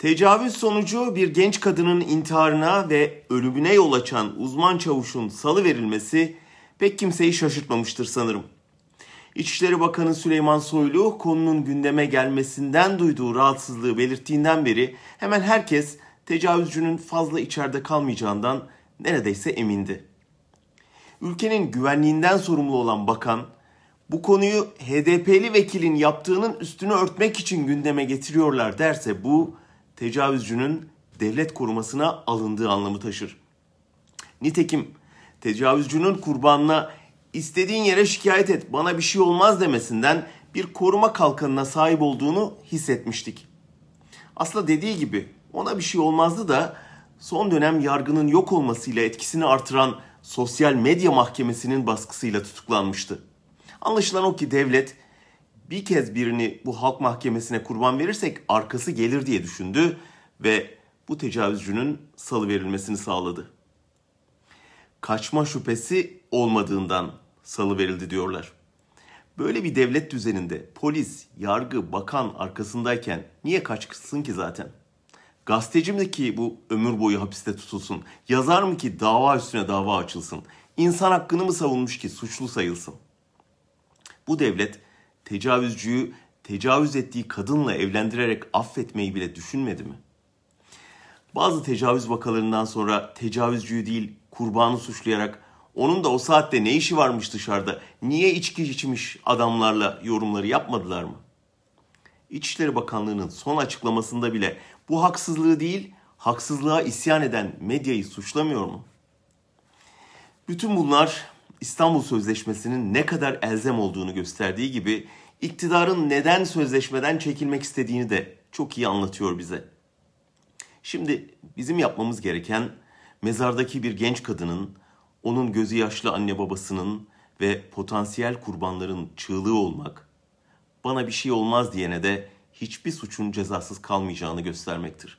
Tecavüz sonucu bir genç kadının intiharına ve ölümüne yol açan uzman çavuşun salı verilmesi pek kimseyi şaşırtmamıştır sanırım. İçişleri Bakanı Süleyman Soylu konunun gündeme gelmesinden duyduğu rahatsızlığı belirttiğinden beri hemen herkes tecavüzcünün fazla içeride kalmayacağından neredeyse emindi. Ülkenin güvenliğinden sorumlu olan bakan bu konuyu HDP'li vekilin yaptığının üstünü örtmek için gündeme getiriyorlar derse bu tecavüzcünün devlet korumasına alındığı anlamı taşır. Nitekim tecavüzcünün kurbanına istediğin yere şikayet et bana bir şey olmaz demesinden bir koruma kalkanına sahip olduğunu hissetmiştik. Aslında dediği gibi ona bir şey olmazdı da son dönem yargının yok olmasıyla etkisini artıran sosyal medya mahkemesinin baskısıyla tutuklanmıştı. Anlaşılan o ki devlet bir kez birini bu halk mahkemesine kurban verirsek arkası gelir diye düşündü ve bu tecavüzcünün salı verilmesini sağladı. Kaçma şüphesi olmadığından salı verildi diyorlar. Böyle bir devlet düzeninde polis, yargı, bakan arkasındayken niye kaçsın ki zaten? Gazeteci mi ki bu ömür boyu hapiste tutulsun? Yazar mı ki dava üstüne dava açılsın? İnsan hakkını mı savunmuş ki suçlu sayılsın? Bu devlet tecavüzcüyü tecavüz ettiği kadınla evlendirerek affetmeyi bile düşünmedi mi? Bazı tecavüz vakalarından sonra tecavüzcüyü değil kurbanı suçlayarak onun da o saatte ne işi varmış dışarıda, niye içki içmiş adamlarla yorumları yapmadılar mı? İçişleri Bakanlığı'nın son açıklamasında bile bu haksızlığı değil, haksızlığa isyan eden medyayı suçlamıyor mu? Bütün bunlar İstanbul Sözleşmesi'nin ne kadar elzem olduğunu gösterdiği gibi iktidarın neden sözleşmeden çekilmek istediğini de çok iyi anlatıyor bize. Şimdi bizim yapmamız gereken mezardaki bir genç kadının, onun gözü yaşlı anne babasının ve potansiyel kurbanların çığlığı olmak, bana bir şey olmaz diyene de hiçbir suçun cezasız kalmayacağını göstermektir.